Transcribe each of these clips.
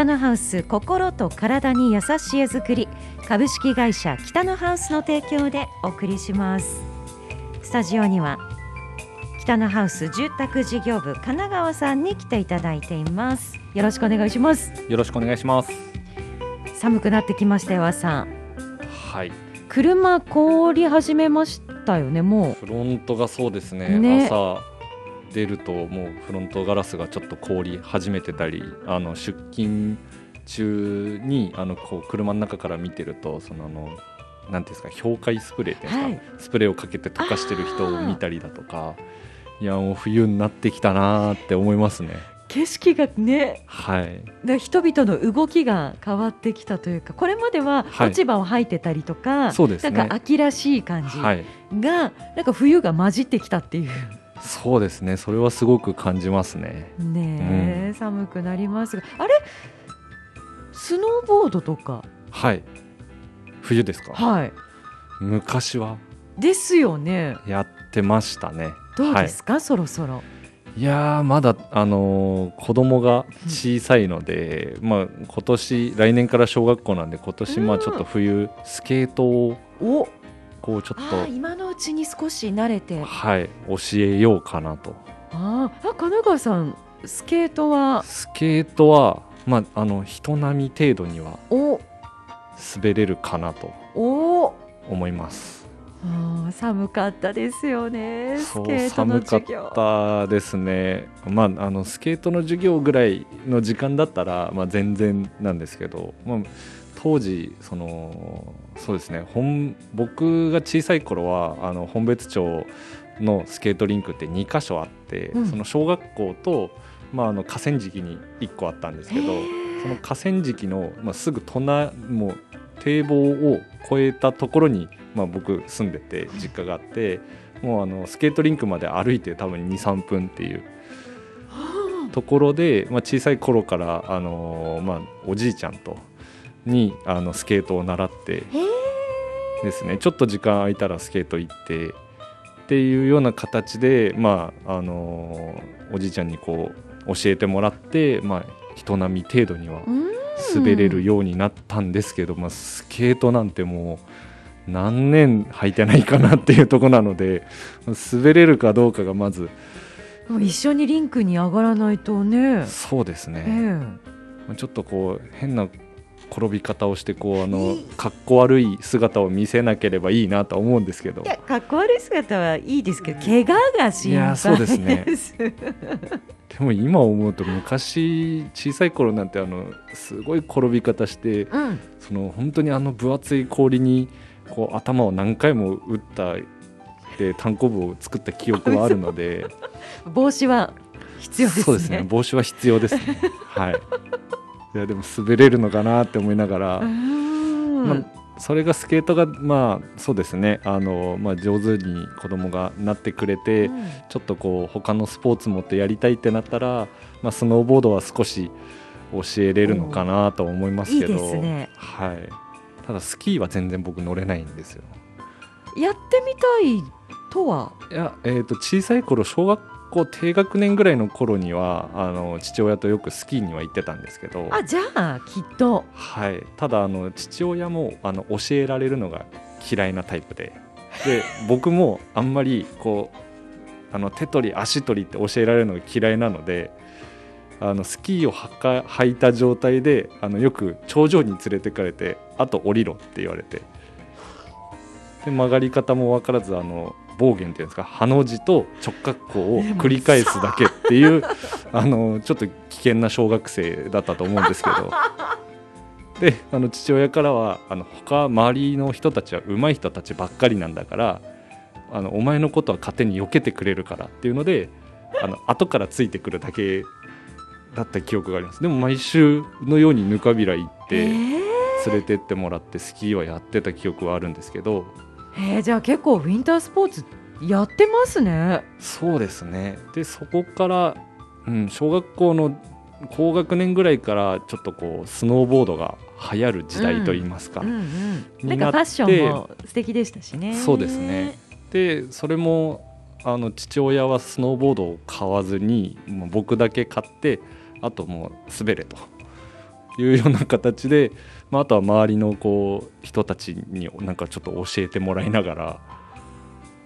北のハウス心と体に優しい絵作り株式会社北のハウスの提供でお送りします。スタジオには北のハウス住宅事業部神奈川さんに来ていただいています。よろしくお願いします。よろしくお願いします。寒くなってきましたよさんはい。車凍り始めましたよねもフロントがそうですね。ね。朝出るともうフロントガラスがちょっと凍り始めてたりあの出勤中にあのこう車の中から見てるとそのあのなんていうんですか氷解スプレーっていうんですか、はい。スプレーをかけて溶かしてる人を見たりだとかいやもう冬になってきたなーって思いますね。う景色がねはい。で人々の動きが変わってきたというかこれまでははい。落ち葉を吐いてたりとか、そうですね。なんか秋らしい感じが、はい。なんか冬が混じってきたっていうそうですね。それはすごく感じますね。ねえ、寒くなりますが。あれ？スノーボードとか？はい。冬ですか？はい。昔は？ですよね。やってましたね。どうですか、そろそろ。いやーまだ、あのー子供が小さいので、まあ、今年来年から小学校なんで今年まあうん。ちょっと冬スケートをおこうちょっあー今のうちに少し慣れて。と、はい、教えようかなと。あーあ神奈川さんスケートは？スケートは、まあ、あの人並み程度にはお。滑れるかなとお。思います。寒かったですよねスケートの寒かっ授業たですね、まあ、あのスケートの授業ぐらいの時間だったら、まあ、全然なんですけど、まあ、当時そのそうですね本僕が小さい頃はあの本別町のスケートリンクって2箇所あって、うん。その小学校と、まあ、あの河川敷に1個あったんですけどその河川敷の、まあ、すぐ隣もう堤防を越えたところに、まあ、僕住んでて実家があってもうあのスケートリンクまで歩いて多分23分っていうところで、まあ、小さい頃から、あのーまあ、おじいちゃんとにあのスケートを習ってですね。ちょっと時間空いたらスケート行ってっていうような形で、まああのーおじいちゃんにこう教えてもらって、まあ、人並み程度にはうん。滑れるようになったんですけど、まあ、スケートなんてもう何年履いてないかなっていうところなので滑れるかどうかがまず一緒にリンクに上がらないとね。そうですえね、えちょっとこう変な転び方をしてこうあのかっこ悪い姿を見せなければいいなとは思うんですけど。いやかっこ悪い姿はいいですけど怪我が心配いやそうですね。でも今思うと昔小さい頃なんてあのすごい転び方してうん。その本当にあの分厚い氷にこう頭を何回も打ったで単行部を作った記憶はあるので。帽子は必要ですね。そうですね。帽子は必要ですね。はいいやでも滑れるのかなって思いながら、まあ、それがスケートがまあそうですね。あの、まあ、上手に子供がなってくれて、うん。ちょっとこう他のスポーツもってやりたいってなったら、まあ、スノーボードは少し教えれるのかなと思いますけど。ね。はい、ただスキーは全然僕乗れないんですよ。やってみたいとは？いや、えー、と小さい頃小学校低学年ぐらいの頃にはあの父親とよくスキーには行ってたんですけど。あじゃあきっと。はい、ただあの父親もあの教えられるのが嫌いなタイプで。で 僕もあんまりこうあの手取り足取りって教えられるのが嫌いなのであのスキーを履か履いた状態であのよく頂上に連れてかれてあと降りろって言われて。で曲がり方も分からずあの暴言っていうんですかハの字と直角行を繰り返すだけっていう あのちょっと危険な小学生だったと思うんですけど。であの父親からはあの他周りの人たちは上手い人たちばっかりなんだからあのお前のことは勝手に避けてくれるからっていうのであの後からついてくるだけだった記憶があります。でも毎週のようにぬかびら行ってえ連れてってもらってスキーはやってた記憶はあるんですけどーえーじゃあ結構ウィンタースポーツやってますね。そうですね。でそこから、うん、小学校の高学年ぐらいからちょっとこうスノーボードが流行る時代といいますか、うんうん。なんになってかファッションも素敵でしたしね。そうですね。でそれもあの父親はスノーボードを買わずにもう僕だけ買ってあともう滑れというような形で、まあ、あとは周りのこう人たちになんかちょっと教えてもらいながら。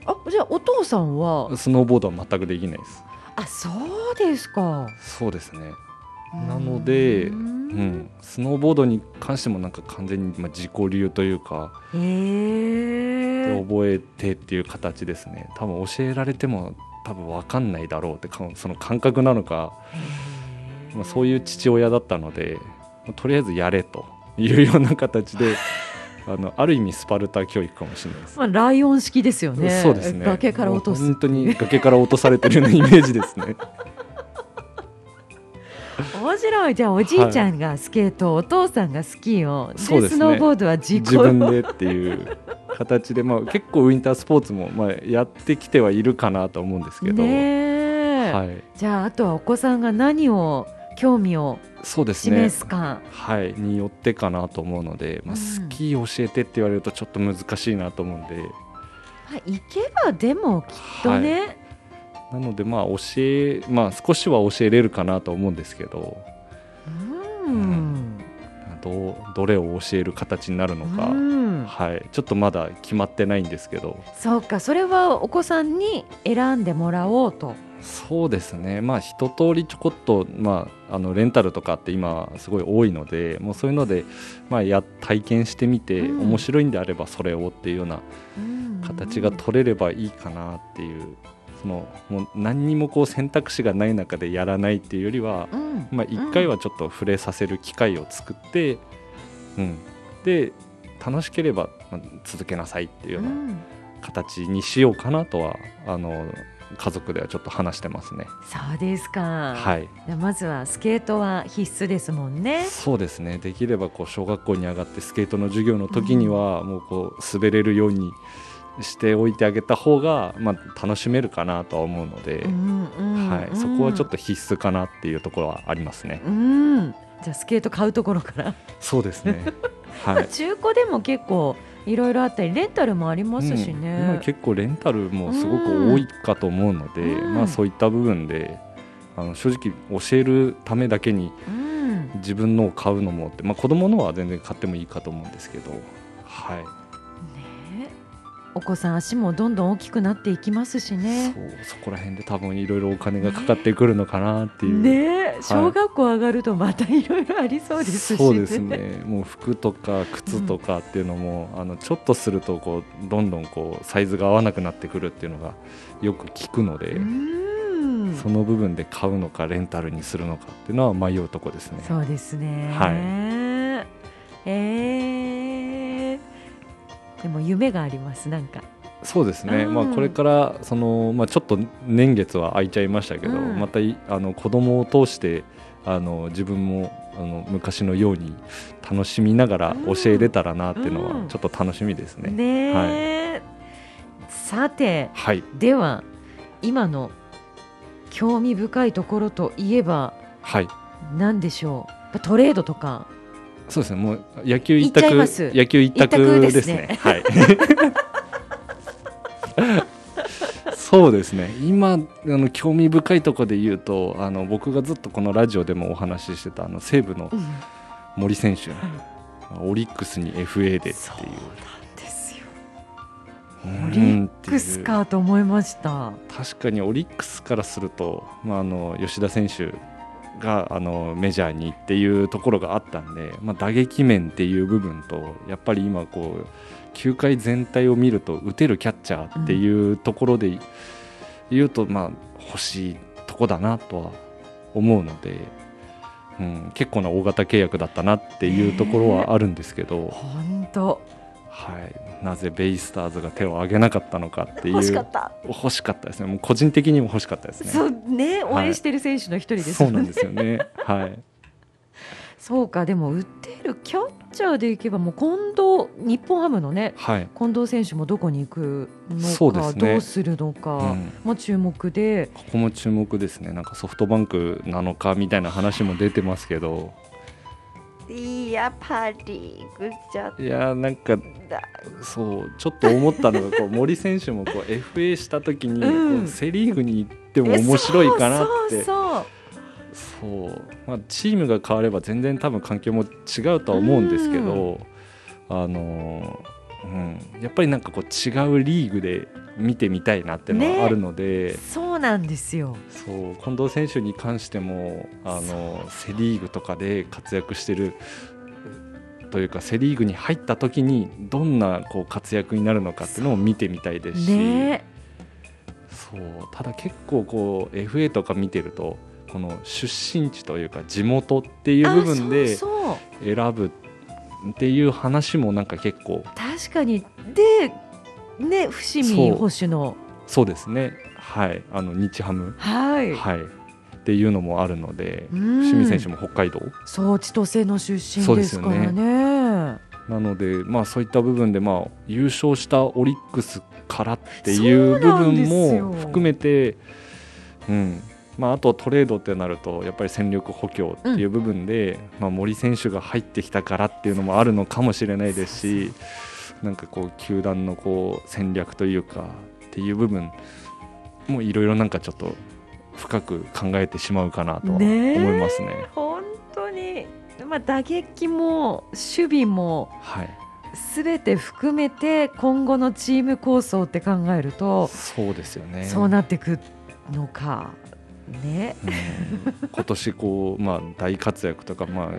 あじゃあお父さんは？スノーボードは全くできないです。あそうですか。そうですね。なので、ううん。ん、スノーボードに関してもなんか完全にまあ自己流というかへえで覚えてっていう形ですね。多分教えられても多分分かんないだろうってかその感覚なのか、まあ、そういう父親だったのでまあとりあえずやれというような形で あのある意味スパルタ教育かもしれないです。まあライオン式ですよね。そうですね。崖から落とす本当に崖から落とされてるようなイメージですね。面白い。じゃあおじいちゃんがスケート、お父さんがスキーをでそうですね。スノーボードは自分でっていう形で、まあ、結構ウィンタースポーツも、まあ、やってきてはいるかなと思うんですけど、はい、じゃああとはお子さんが何を興味をそうですね。はい、によってかなと思うので、まあ、うん。スキー教えてって言われるとちょっと難しいなと思うんで、まあ、行けばでもきっとね、なのでまあ教え、まあ、少しは教えれるかなと思うんですけど。うん、どうどれを教える形になるのか、うん。はい、ちょっとまだ決まってないんですけど。そうか。それはお子さんに選んでもらおうとそうですね。まあ一通りちょこっと、まあ、あのレンタルとかって今すごい多いのでもうそういうので、まあ、や体験してみて、うん。面白いんであればそれをっていうような形が取れればいいかなっていうそのもう何にもこう選択肢がない中でやらないっていうよりは、うん。まあ、1回はちょっと触れさせる機会を作って、うん、で楽しければまあ続けなさいっていうよううなん。形にしようかなとはあの家族ではちょっと話してますね。そうですか、はい、じゃあまずはスケートは必須ですもんね。そうですね。できればこう小学校に上がってスケートの授業の時にはもうこう滑れるようにしておいてあげた方が、まあ、楽しめるかなとは思うので、うんうんはい、そこはちょっと必須かなっていうところはありますね。うん。じゃあスケート買うところから、そうですね。はまあい。中古でも結構いろいろあったりレンタルもありますしうん。今ね、結構レンタルもすごく多いかと思うので、うん。まあ、そういった部分であの正直教えるためだけにうん。自分のを買うのもって、まあ、子供のは全然買ってもいいかと思うんですけど、はい、お子さん足もどんどん大きくなっていきますしね。そうそこら辺で多分いろいろお金がかかってくるのかなっていう。ねえ小学校上がるとまたいろいろありそうですし。ねそうですね。もう服とか靴とかっていうのも、あのちょっとするとこうどんどんこうサイズが合わなくなってくるっていうのがよく聞くので、うん。その部分で買うのかレンタルにするのかっていうのは迷うとこですね。そうですね。はい。えーでも夢がありますなんか。そうですね、うん。まあ、これからその、まあ、ちょっと年月は空いちゃいましたけど、うん。またいあの子供を通してあの自分もあの昔のように楽しみながら教えれたらなっていうのうんはちょっと楽しみですね。ねえ、さてはい、では今の興味深いところといえばはい。何でしょう？トレードとかそうですね、もう野球一択、野球一一択択ですねね。はい。そうですね。今あの興味深いところで言うと、あの僕がずっとこのラジオでもお話ししてたあの西武のうん森選手、オリックスに FA でっていう。そうなんでオリックスかと思いました確かにオリックスからすると、まあ、あの吉田選手があのメジャーにっていうところがあったんで、まあ、打撃面っていう部分とやっぱり今こう球界全体を見ると打てるキャッチャーっていうところで言うと、まあ、欲しいとこだなとは思うので、うん、結構な大型契約だったなっていうところはあるんですけど、本当。はい、なぜベイスターズが手を挙げなかったのかっていう。欲しかった。欲しかったですね。もう個人的にも欲しかったですね。そうね。応はい。援してる選手の一人ですよね。そうなんですよね。はい。そうか。でも打ってるキャッチャーでいけばもう近藤日本ハムのねはい、近藤選手もどこに行くのか、ね。どうするのか、うん。もう注目で。ここも注目ですね。なんかソフトバンクなのかみたいな話も出てますけどいやパリーグじゃいやーなんかだ。そうちょっと思ったのがこう森選手もこう FA した時に、うん。こうセ・リーグに行っても面白いかなって。そうそうそう、まあ、チームが変われば全然多分環境も違うとは思うんですけど、あのうん、やっぱりなんかこう違うリーグで見てみたいなっていうのはあるので、そうなんですよ。そう近藤選手に関してもあのセ・リーグとかで活躍してるというかセ・リーグに入った時にどんなこう活躍になるのかっていうのを見てみたいですし、ね。そうただ結構こう FA とか見てるとこの出身地というか地元っていう部分で選ぶっていう話もなんか結構確かに。でね伏見保守の。そう。ですね。はい。あの日ハム、はい、はい。っていうのもあるのでうん。伏見選手も北海道。そう千歳の出身でですからね。なので、まあ、そういった部分で、まあ、優勝したオリックスからっていう部分も含めて、うん。まあ、あとトレードってなるとやっぱり戦力補強っていう部分で、まあ、森選手が入ってきたからっていうのもあるのかもしれないですしなんかこう球団のこう戦略というかっていう部分もいろいろなんかちょっと深く考えてしまうかなとは思いますね。本当に、まあ、打撃も守備もはい、すべて含めて今後のチーム構想って考えると、そうですよね。そうなってくのか。ね。うん。今年こう、まあ、大活躍とか、まあ、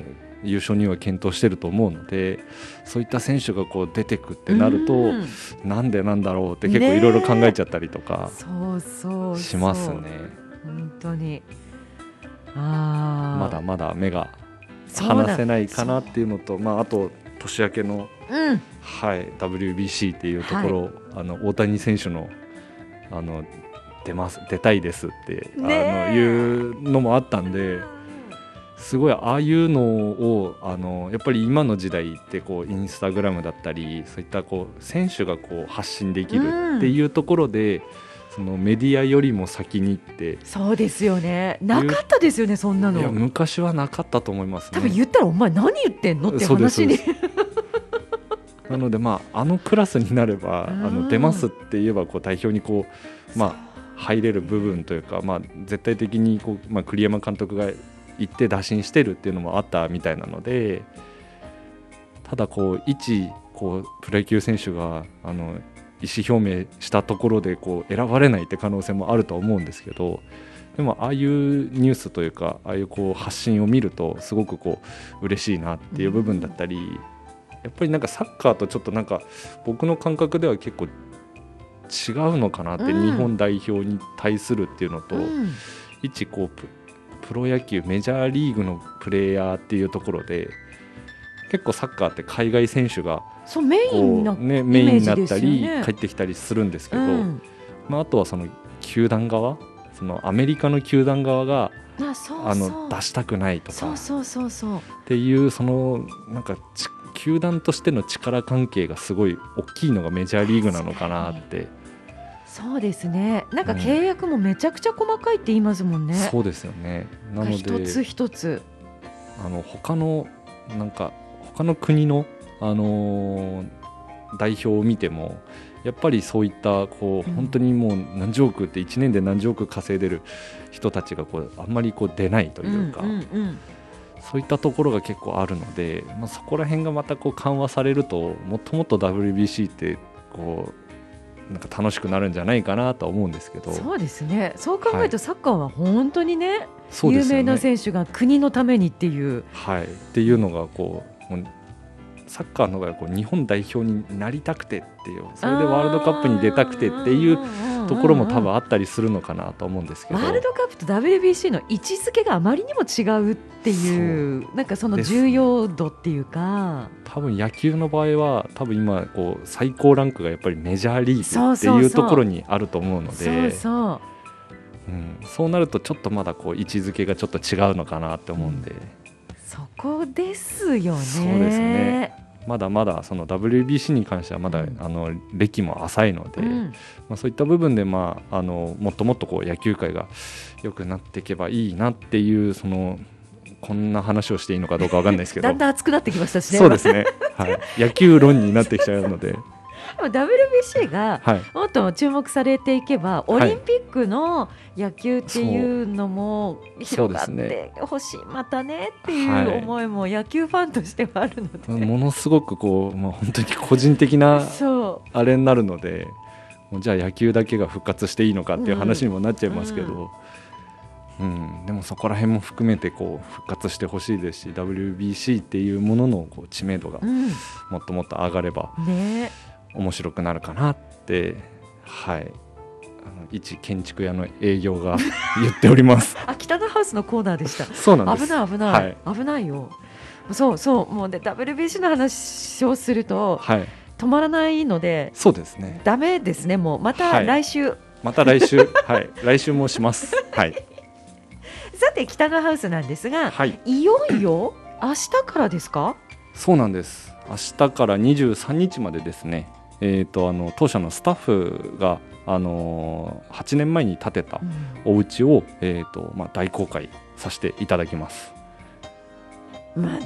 優勝には検討してると思うのでそういった選手がこう出てくってなると、うん。なんでなんだろうって結構いろいろ考えちゃったりとかそうそうそう。しますね。本当に。あー。まだまだ目が離せないかなっていうのとまあ、あと年明けの、うん。はい、WBC っていうところ、あの大谷選手のあの出ます出たいですって、あのいうのもあったんですごいああいうのをあのやっぱり今の時代ってこうインスタグラムだったりそういったこう選手がこう発信できるっていうところで、そのメディアよりも先に行ってそうですよね。なかったですよねそんないやの昔はなかったと思いますね。多分言ったらお前何言ってんのって話に。なのでまああのクラスになればあうん。の出ますって言えばこう代表にこうまあ入れる部分というかまあ絶対的にこうまあ栗山監督が行って打診してるっていうのもあったみたいなのでただこう一こうプロ野球選手があの意思表明したところでこう選ばれないって可能性もあると思うんですけどでもああいうニュースというかああいうこう発信を見るとすごくこう嬉しいなっていう部分だったり、やっぱりなんかサッカーとちょっとなんか僕の感覚では結構違うのかなって、うん。日本代表に対するっていうのと、うん。一こうププロ野球メジャーリーグのプレーヤーっていうところで結構サッカーって海外選手がそうメインね、メインになったり、よね帰ってきたりするんですけど、うん。まあ、あとはその球団側そのアメリカの球団側があそうそう。あの出したくないとか。そうそうそうそう。っていうそのなんかち球団としての力関係がすごい大きいのがメジャーリーグなのかなって、そうですね。なんかうん。契約もめちゃくちゃ細かいって言いますもんね、そうですよね。なの一つで一つ。あの他のなんか他の国の、あのー代表を見てもやっぱりそういったこううん。本当にもう何十億って1年で何十億稼いでる人たちがこうあんまりこう出ないというか、うんうんうん。そういったところが結構あるので、まあ、そこら辺がまたこう緩和されるともっともっと WBC ってこうなんか楽しくなるんじゃないかなとは思うんですけど。そうですね。そう考えるとはサッカーは本当にね,、そうですよね。有名な選手が国のためにっていう。はい、っていうのがこうサッカーの場合はこう日本代表になりたくてっていうそれでワールドカップに出たくてっていうところも多分あったりするのかなと思うんですけど。ワールドカップと WBC の位置づけがあまりにも違うっていうなんかその重要度っていうか。多分野球の場合は多分今こう最高ランクがやっぱりメジャーリーグっていうところにあると思うのそうでそう。うん。そうなるとちょっとまだこう位置づけがちょっと違うのかなって思うんで、そこですよね。そうですねまだまだその WBC に関してはまだ、うん。あの歴も浅いので、うん。まあ、そういった部分で、まあ、あのもっともっとこう野球界が良くなっていけばいいなっていうそのこんな話をしていいのかどうかわかんないですけど。だんだん熱くなってきましたしねそうですね、はい、野球論になってきちゃうので、も WBC がはい。もっと注目されていけばオリンピックの野球っていうのも広がってほしい、またねってはいいう思いも野球ファンとしてはあるので、ものすごくこう、まあ、本当に個人的なそあれになるのでじゃあ野球だけが復活していいのかっていう話にもなっちゃいますけど、うん。でもそこら辺も含めてこう復活してほしいですし WBC っていうもののこう知名度がう、うん、もっともっと上がればね面白くなるかなってはい。一建築屋の営業が 言っております。あ北のハウスのコーナーでした。そうなんです。危ない危ない、危ないよ。そうそうもうで WBC の話をするとはい。止まらないのでそうですね。ダメですねもう。またはい。来週、また来週。はい。来週もします。はい。さて北のハウスなんですがはい。いよいよ明日からですか？そうなんです。明日から23日までですねえー、とあの当社のスタッフが、あのー8年前に建てたお家を、えーとまあ、大公開させていただきます。まあ、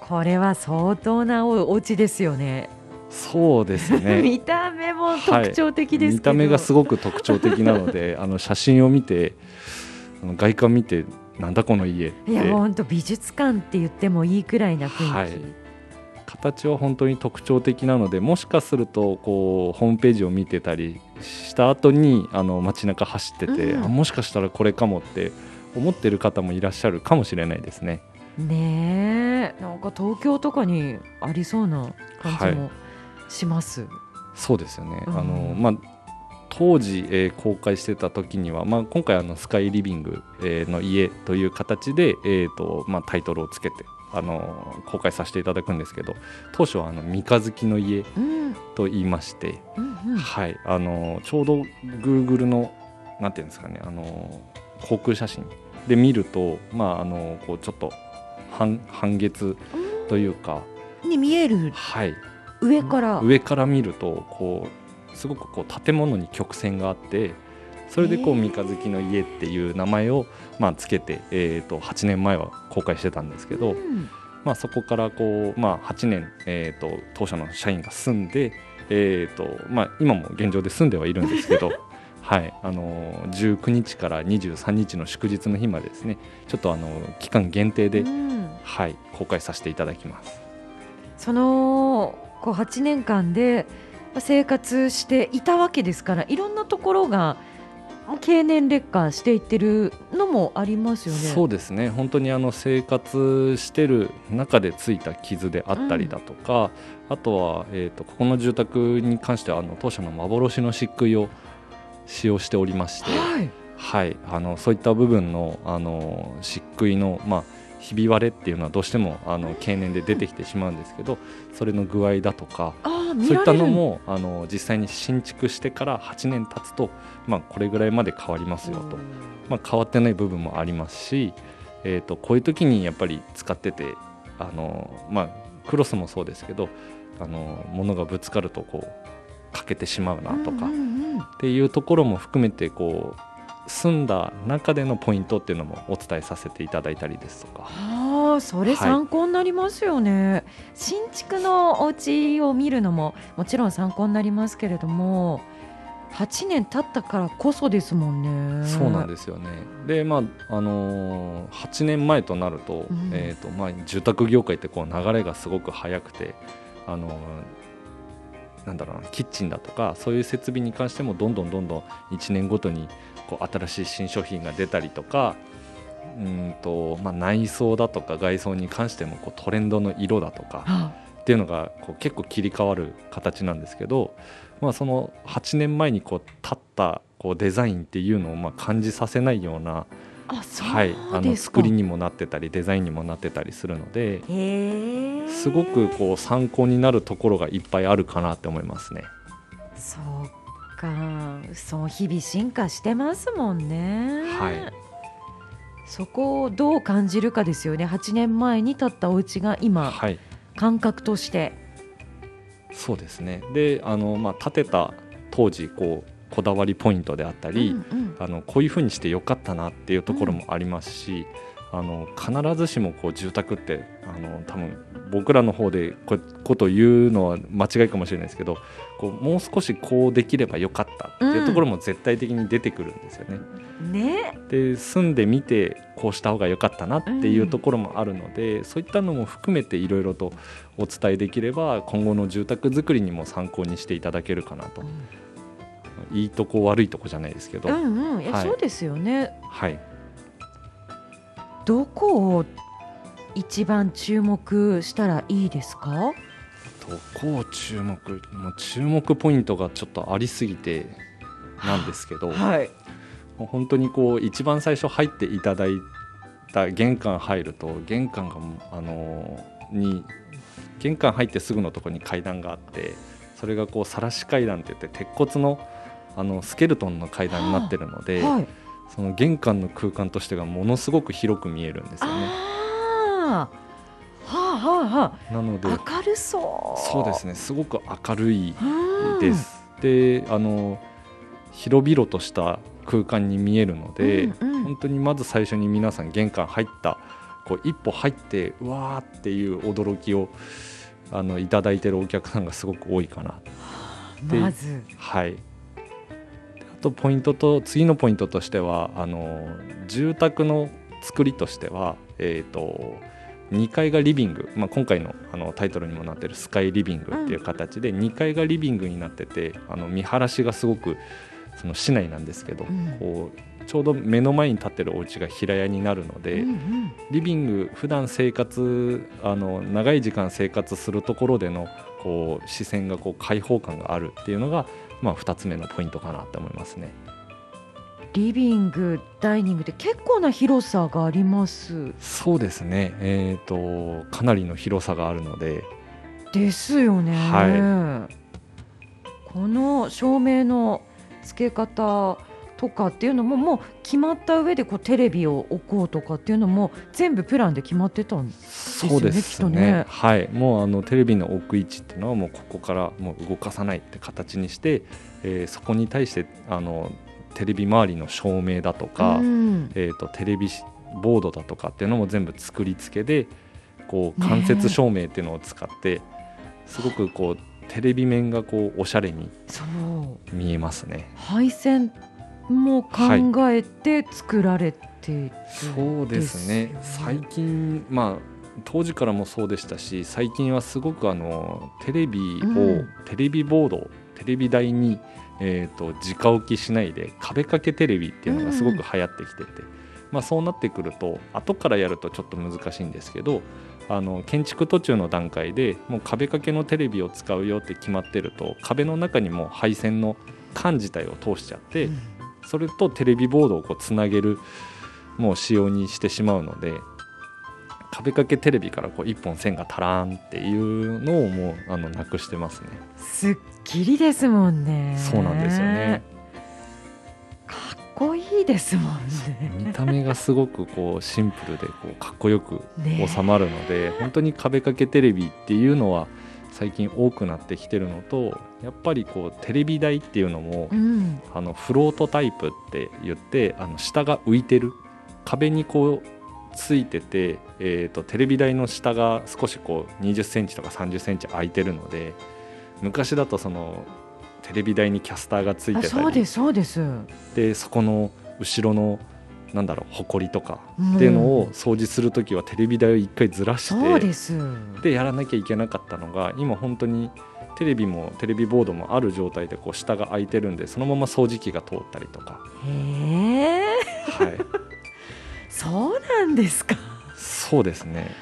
これは相当なおお家ですよね。そうですね。見た目も特徴的ですけど、見た目がすごく特徴的なので あの写真を見てあの外観見てなんだこの家って。いや本当美術館って言ってもいいくらいな雰囲気、はい形は本当に特徴的なのでもしかするとこうホームページを見てたりした後にあの街中走ってて、うんあもしかしたらこれかもって思ってる方もいらっしゃるかもしれないですね。ねえなんか東京とかにありそうな感じもします。そうですよね、うんあのまあ当時、えー公開してた時には、まあ、今回あのスカイリビング、えーの家という形で、えーとまあ、タイトルをつけてあの公開させていただくんですけど当初はあの三日月の家うん。と言いまして、うんうん。はい、あのちょうど Google のなんていうんですかねあの航空写真で見ると、まあ、あのこうちょっと半半月というか、に見える。はい、上から。上から見るとこうすごくこう建物に曲線があってそれでこう三日月の家っていう名前を、まあ、つけて、えー、と8年前は公開してたんですけど、うんまあ、そこからこう、まあ、8年、えー、と当社の社員が住んで、えーとまあ、今も現状で住んではいるんですけど、はいあのー19日から23日の祝日の日までですねちょっとあの期間限定で、うんはい、公開させていただきます。そのこう8年間で生活していたわけですからいろんなところが経年劣化していってるのもありますよね。そうですね。本当にあの生活してる中でついた傷であったりだとか、あとは、えー、とここの住宅に関してはあの当社の幻の漆喰を使用しておりまして、はい。はい、あのそういった部分のあの漆喰の、まあ、ひび割れっていうのはどうしてもあの経年で出てきてしまうんですけどそれの具合だとかそういったのもあの実際に新築してから8年経つと、まあ、これぐらいまで変わりますよと。まあ、変わってない部分もありますし、えー、とこういう時にやっぱり使っててあの、まあ、クロスもそうですけどあの物がぶつかるとこう欠けてしまうなとかっていうところも含めてこう住んだ中でのポイントっていうのもお伝えさせていただいたりですとか。ああそれはい参考になりますよね、新築のお家を見るのももちろん参考になりますけれども8年経ったからこそですもんね。そうなんですよね。でまああのー8年前となると,、うん。えーとまあ、住宅業界ってこう流れがすごく早くて、あのーなんだろうなキッチンだとかそういう設備に関してもどんどんどんどん1年ごとにこう新しい新商品が出たりとかうんと、まあ、内装だとか外装に関してもこうトレンドの色だとかあ。っていうのがこう結構切り替わる形なんですけど、まあ、その8年前にこう立ったこうデザインっていうのをまあ感じさせないような、はい、あの作りにもなってたりデザインにもなってたりするのですごくこう参考になるところがいっぱいあるかなって思いますね。そうかそう日々進化してますもんね。はい。そこをどう感じるかですよね。8年前に建ったお家が今はい。感覚として。そうですね。であの、まあ、建てた当時こうこだわりポイントであったり、うんうん。あのこういうふうにしてよかったなっていうところもありますし、あの必ずしもこう住宅ってあの多分僕らの方でこういうことを言うのは間違いかもしれないですけどこうもう少しこうできればよかったっていうところも絶対的に出てくるんですよね。ね。で住んでみてこうした方が良かったなっていうところもあるので、そういったのも含めていろいろとお伝えできれば今後の住宅作りにも参考にしていただけるかなと、いいとこ悪いとこじゃないですけど、うんうん。いや、はい。そうですよね。はい。どこを一番注目したらいいですか？どこを注目もう注目ポイントがちょっとありすぎてなんですけど、はい。もう本当にこう一番最初入っていただいた玄関入ると玄関があのーに玄関入ってすぐのところに階段があってそれがこう晒し階段って言って鉄骨のあのスケルトンの階段になってるので、はい。その玄関の空間としてがものすごく広く見えるんですよね。はあはあはなのであ明るそう。そうですね。すごく明るいうん。です。であの広々とした空間に見えるので、うんうん。本当にまず最初に皆さん玄関入ったこう一歩入ってうわーっていう驚きをあのいただいてるお客さんがすごく多いかな。でまず。はい、であとポイントと次のポイントとしてはあの住宅の作りとしては、えー、と2階がリビング、まあ、今回のあのタイトルにもなってるスカイリビングっていう形で、2階がリビングになっててあの見晴らしがすごくその市内なんですけど、うん。こうちょうど目の前に立ってるお家が平屋になるので、リビング普段生活あの長い時間生活するところでのこう視線がこう開放感があるっていうのが、まあ、2つ目のポイントかなって思いますね。リビングダイニングで結構な広さがあります。そうですね、えー、とかなりの広さがあるので。ですよね、はこの照明の付け方とかっていうのももう決まった上でこうテレビを置こうとかっていうのも全部プランで決まってたんですそうですね。きっとね。はい、もうあのテレビの置く位置っていうのはもうここからもう動かさないって形にして、えーそこに対してあのテレビ周りの照明だとか、うん。えー、とテレビボードだとかっていうのも全部作り付けでこう間接照明っていうのを使って、すごくこうテレビ面がこうおしゃれに見えますね。配線も考えて作られてい。る、そうですね。最近まあ当時からもそうでしたし最近はすごくあのテレビを、うん。テレビボードテレビ台に、えー、と直置きしないで壁掛けテレビっていうのがすごく流行ってきてて、まあ、そうなってくると後からやるとちょっと難しいんですけどあの建築途中の段階でもう壁掛けのテレビを使うよって決まってると壁の中にも配線の管自体を通しちゃって、うん。それとテレビボードをこうつなげるもう仕様にしてしまうので壁掛けテレビからこう一本線が足らんっていうのをもうあのなくしてますね。すっきりですもんね。そうなんですよね。かっこいいですもん見ねた目がすごくこうシンプルでこうかっこよくね。収まるので、本当に壁掛けテレビっていうのは最近多くなってきてるのとやっぱりこうテレビ台っていうのも、うん。あのフロートタイプって言ってあの下が浮いてる。壁にこうついてて、えー、とテレビ台の下が少しこう2 0センチとか3 0センチ空いてるので昔だとそのテレビ台にキャスターがついあてたりそうですそうです。でそこの後ろのなんだろう埃とかっていうのを掃除する時はテレビ台を一回ずらして、そうです。でやらなきゃいけなかったのが今本当にテレビもテレビボードもある状態でこう下が空いてるんでそのまま掃除機が通ったりとか、へえはい、そうなんですか？そうですね。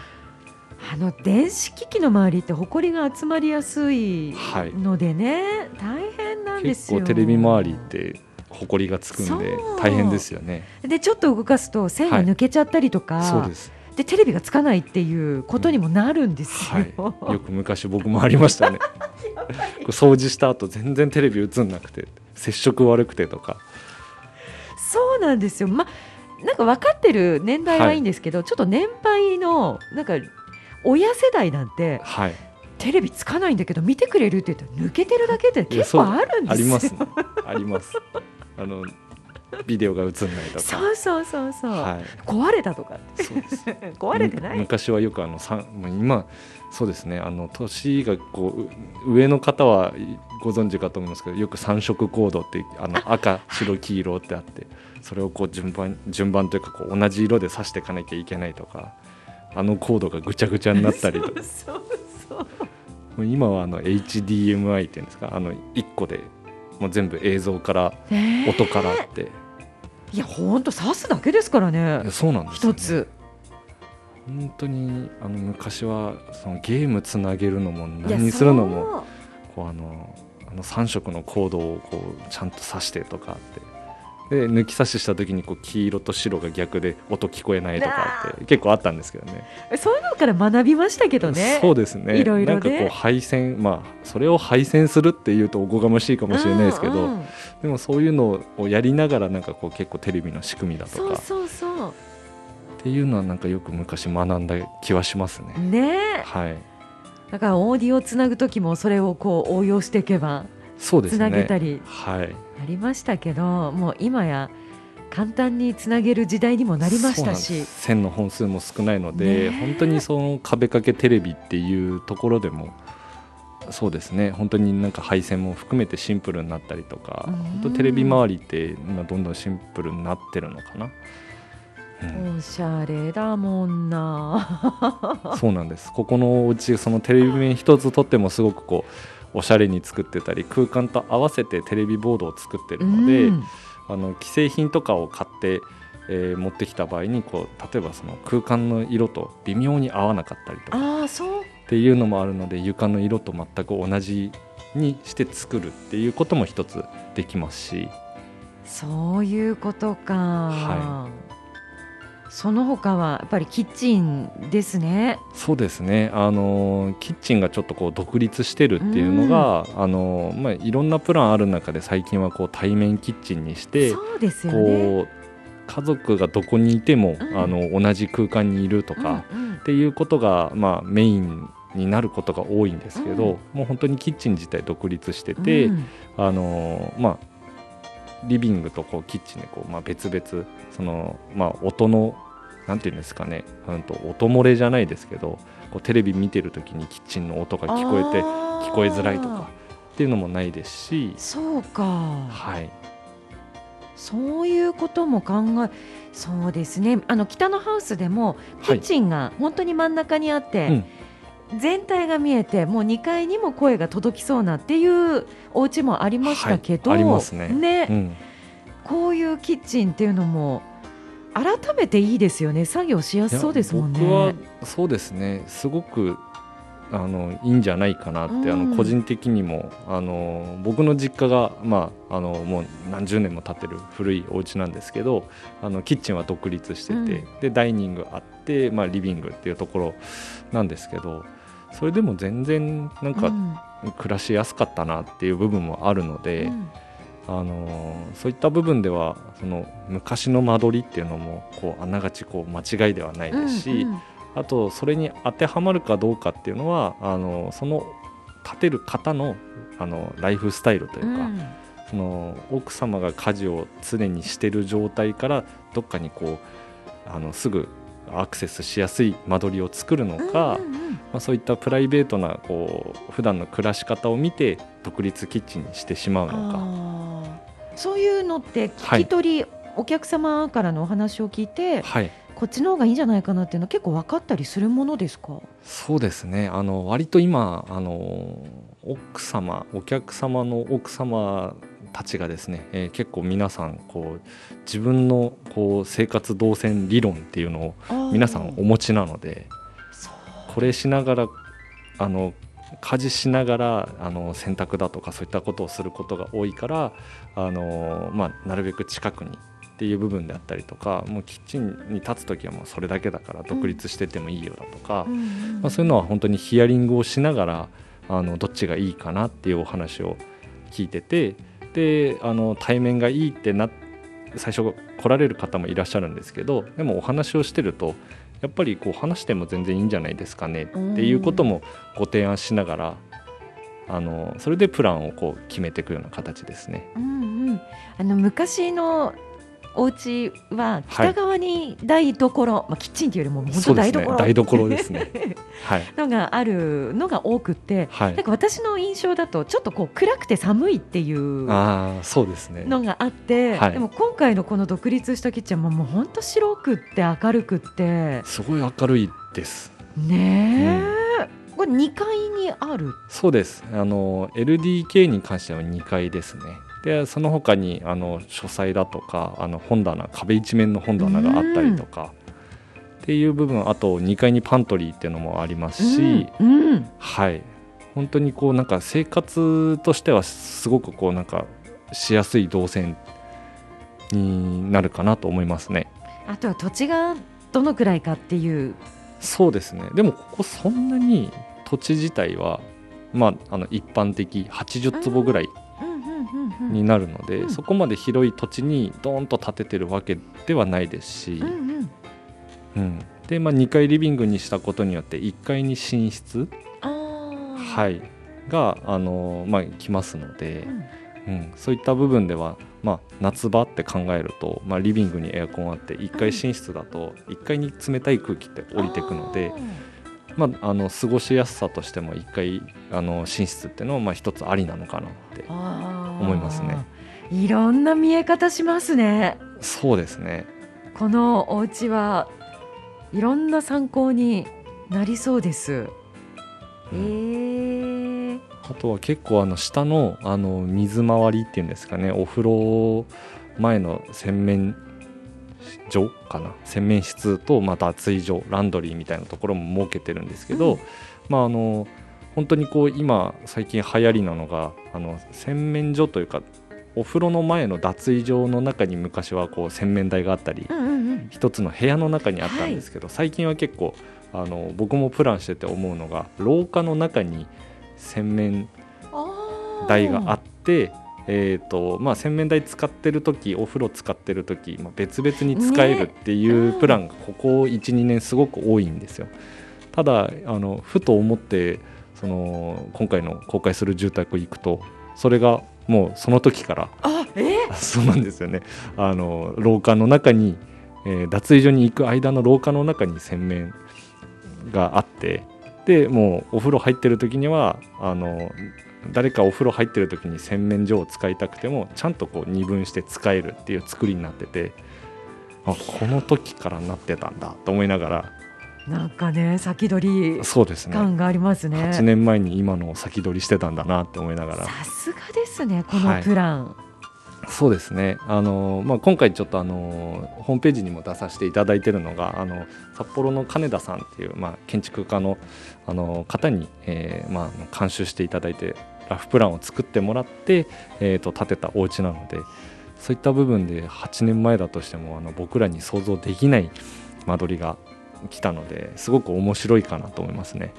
あの電子機器の周りって埃が集まりやすいはいのでね、大変なんですよ。結構テレビ周りって埃がつくんで大変ですよね。でちょっと動かすと線が抜けちゃったりとか、そうです。でテレビがつかないっていうことにもなるんですよ、はい。よく昔僕もありましたね。掃除した後全然テレビ映んなくて接触悪くてとか。そうなんですよ。まなんか分かってる年代はいいんですけど、ちょっと年配のなんか親世代なんてはい。テレビつかないんだけど見てくれるって言ったら抜けてるだけで結構あるんですよ。ありますね。あります。あのビデオが映んないとか。そうそうそうそう、はい。壊れたとか。そうです。壊れてない、む昔はよくあのさもう今そうですね。あの年がこう上の方はご存知かと思いますけどよく3色コードってあの赤白黄色ってあってそれをこう順番順番というかこう同じ色で刺していかなきゃいけないとかあのコードがぐちゃぐちゃになったりとか。そうそう。もう今はあの HDMI っていうんですかあの1個でもう全部映像から音からって、いやほんと刺すだけですからいねやそうなんですよ、ね、一つ。本当にあの昔はそのゲームつなげるのも何にするのもこうあのあの3色のコードをこうちゃんと挿してとかあってで抜き差しした時にこう黄色と白が逆で音聞こえないとかあって結構あったんですけどね。そういうのから学びましたけどね。そうですね。いろいろね。なんかこう配線まあそれを配線するっていうとおこがましいかもしれないですけど、うん。うんでもそういうのをやりながらなんかこう結構テレビの仕組みだとか。そうそうそっていうのはなんかよく昔学んだ気はしますね。うね。えはい。だからオーディオをつなぐ時もそれをこう応用していけばつそうですね。なげたりはい。ありましたけどもう今や簡単につなげる時代にもなりましたし。線の本数も少ないので、ねえ。本当にその壁掛けテレビっていうところでもそうですね。本当になんか配線も含めてシンプルになったりとか、うん。本当テレビ周りって今どんどんシンプルになってるのかな、うん。おしゃれだもんな。そうなんです。ここのお家そのテレビ面一つとってもすごくこうおしゃれに作ってたり空間と合わせてテレビボードを作ってるので、うん。あの既製品とかを買って、えー持ってきた場合にこう例えばその空間の色と微妙に合わなかったりとかああそう。っていうのもあるので床の色と全く同じにして作るっていうことも一つできますし。そういうことか、はその他はやっぱりキッチンですね。そうですね。あのキッチンがちょっとこう独立してるっていうのが、あのまあ、いろんなプランある中で最近はこう対面キッチンにしてそうですよね。家族がどこにいても、うん。あの同じ空間にいるとか、うんうん。っていうことが、まあ、メインになることが多いんですけど、うん。もう本当にキッチン自体独立してて、うん。あのまあ、リビングとこうキッチンでこう、まあ、別々その、まあ、音のなんていうんですかね、うん、と音漏れじゃないですけどこうテレビ見てる時にキッチンの音が聞こえて聞こえづらいとかっていうのもないですし、そうか、はい、そういうことも考えそうですね。あの北のハウスでもキはい。ッチンが本当に真ん中にあって、うん。全体が見えてもう2階にも声が届きそうなっていうお家もありましたけど、はい。ありますね。うん、こういうキッチンっていうのも改めていいですよね。作業しやすそうですもんね。僕はそうですね。すごくあのいいんじゃないかなって、あうん。の個人的にもあの僕の実家が、まあ、あのもう何十年も経ってる古いお家なんですけどあのキッチンは独立してて、うん。でダイニングあって、まあ、リビングっていうところなんですけどそれでも全然なんかうん。暮らしやすかったなっていう部分もあるので。うんあのそういった部分ではその昔の間取りっていうのもこうあながちこう間違いではないですし、うんうん。あとそれに当てはまるかどうかっていうのはあのその建てる方のあのライフスタイルというか、うん。その奥様が家事を常にしてる状態からどっかにこうあのすぐアクセスしやすい間取りを作るのか、まあ、そういったプライベートなこう普段の暮らし方を見て独立キッチンにしてしまうのか。そういうのって聞き取り、お客様からのお話を聞いてはい。こっちの方がいいんじゃないかなっていうのは結構分かったりするものですか？そうですね。あの割と今あの奥様お客様の奥様たちがですね、えー結構皆さんこう自分のこう生活動線理論っていうのを皆さんお持ちなのでこれしながらあの家事しながらあの洗濯だとかそういったことをすることが多いからあの、まあ、なるべく近くにっていう部分であったりとかもうキッチンに立つ時はもうそれだけだから独立しててもいいよだとか、うんうん。まあ、そういうのは本当にヒアリングをしながらあのどっちがいいかなっていうお話を聞いててであの対面がいいってな最初来られる方もいらっしゃるんですけどでもお話をしてるとやっぱりこう話しても全然いいんじゃないですかねっていうこともご提案しながらあのそれでプランをこう決めていくような形ですね。うんうん、あの昔のお家は北側に台所、まあキッチンというよりも本当そうですね。台所台所ですね。はい。のがあるのが多くって、はい。なんか私の印象だとちょっとこう暗くて寒いっていうああそうですね。のがあって、はい。でも今回のこの独立したキッチンはもう本当白くって明るくって。すごい明るいです。ねえ、これ2階にある？そうです。あの LDK に関しては2階ですねでその他にあの書斎だとかあの本棚壁一面の本棚があったりとかっていう部分あと2階にパントリーっていうのもありますし、うん。うん。はい。本当にこうなんか生活としてはすごくこうなんかしやすい動線になるかなと思いますね。あとは土地がどのくらいかっていう。そうですね。でもここそんなに土地自体はまああの一般的80坪ぐらいになるので、うんそこまで広い土地にドーンと建ててるわけではないですし、うんうん。うん。で、まあ、2階リビングにしたことによって1階に寝室、はい、が、あのまあ、来ますので。う、ん。うん、そういった部分では、まあ、夏場って考えると、まあ、リビングにエアコンあって1階寝室だと1階に冷たい空気って降りてくので、まあ、あの過ごしやすさとしても1階あの寝室っていうのはまあ一つありなのかなって思いますね。いろんな見え方しますね。そうですね。このお家はいろんな参考になりそうです。えー、あとは結構あの下のあの水回りっていうんですかねお風呂前の洗面所かな？洗面室とまた脱衣所ランドリーみたいなところも設けてるんですけど、うん。まああの本当にこう今最近流行りなのがあの洗面所というかお風呂の前の脱衣所の中に昔はこう洗面台があったりうんうんうん、一つの部屋の中にあったんですけど、最近は結構あの僕もプランしてて思うのが廊下の中に洗面台があって、えーとまあ、洗面台使ってる時お風呂使ってる時、まあ、別々に使えるっていねううんプランがここ12年すごく多いんですよ。ただあのふと思ってその今回の公開する住宅行くとそれがもうその時からあえ？そうなんですよねあの廊下の中に、えー脱衣所に行く間の廊下の中に洗面があってでもうお風呂入ってる時にはあの誰かお風呂入ってる時に洗面所を使いたくてもちゃんとこう二分して使えるっていう作りになっててあこの時からなってたんだと思いながら。なんかね先取りそうですね。感がありますね。8年前に今のを先取りしてたんだなって思いながら。さすがですねこのプラン。そうですね。あの、まあ、今回ちょっとあのホームページにも出させていただいているのがあの札幌の金田さんっていう、まあ、建築家のあの方に、えーまあ、監修していただいてラフプランを作ってもらって、えー、と建てたお家なのでそういった部分で8年前だとしてもあの僕らに想像できない間取りが来たのですごく面白いかなと思いますね。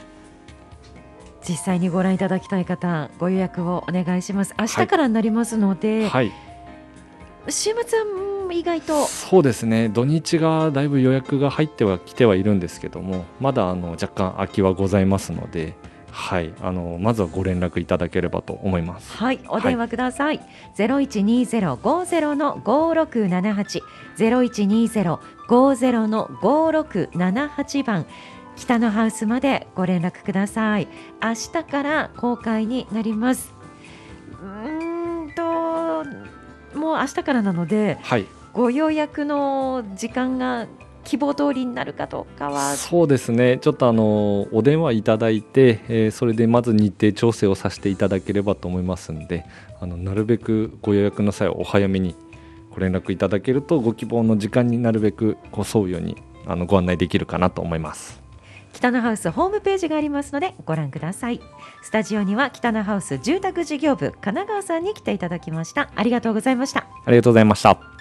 実際にご覧いただきたい方ご予約をお願いします。明日からになりますので、はい週末はうん意外とそうですね土日がだいぶ予約が入ってはきてはいるんですけどもまだあの若干空きはございますので、はい、あのまずはご連絡いただければと思います。はい、お電話ください。ゼロ一二ゼロ五ゼロの五六七八、ゼロ一二ゼロ五ゼロの五六七八番。北のハウスまでご連絡ください。明日から公開になります。うーんと、もう明日からなので、はい、ご予約の時間が希望通りになるかどうかは。そうですねちょっとあのお電話いただいて、えーそれでまず日程調整をさせていただければと思いますんであのなるべくご予約の際はお早めにご連絡いただけるとご希望の時間になるべくこう沿うようにあのご案内できるかなと思います。北のハウスホームページがありますのでご覧くださいスタジオには北のハウス住宅事業部神奈川さんに来ていただきましたありがとうございましたありがとうございました。